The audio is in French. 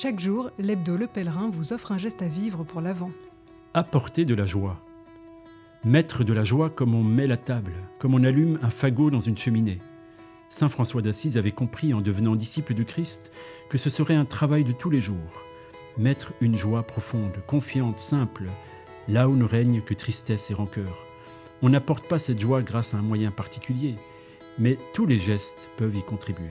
Chaque jour, l'hebdo Le Pèlerin vous offre un geste à vivre pour l'avant. Apporter de la joie. Mettre de la joie comme on met la table, comme on allume un fagot dans une cheminée. Saint François d'Assise avait compris en devenant disciple de Christ que ce serait un travail de tous les jours. Mettre une joie profonde, confiante, simple, là où ne règne que tristesse et rancœur. On n'apporte pas cette joie grâce à un moyen particulier, mais tous les gestes peuvent y contribuer.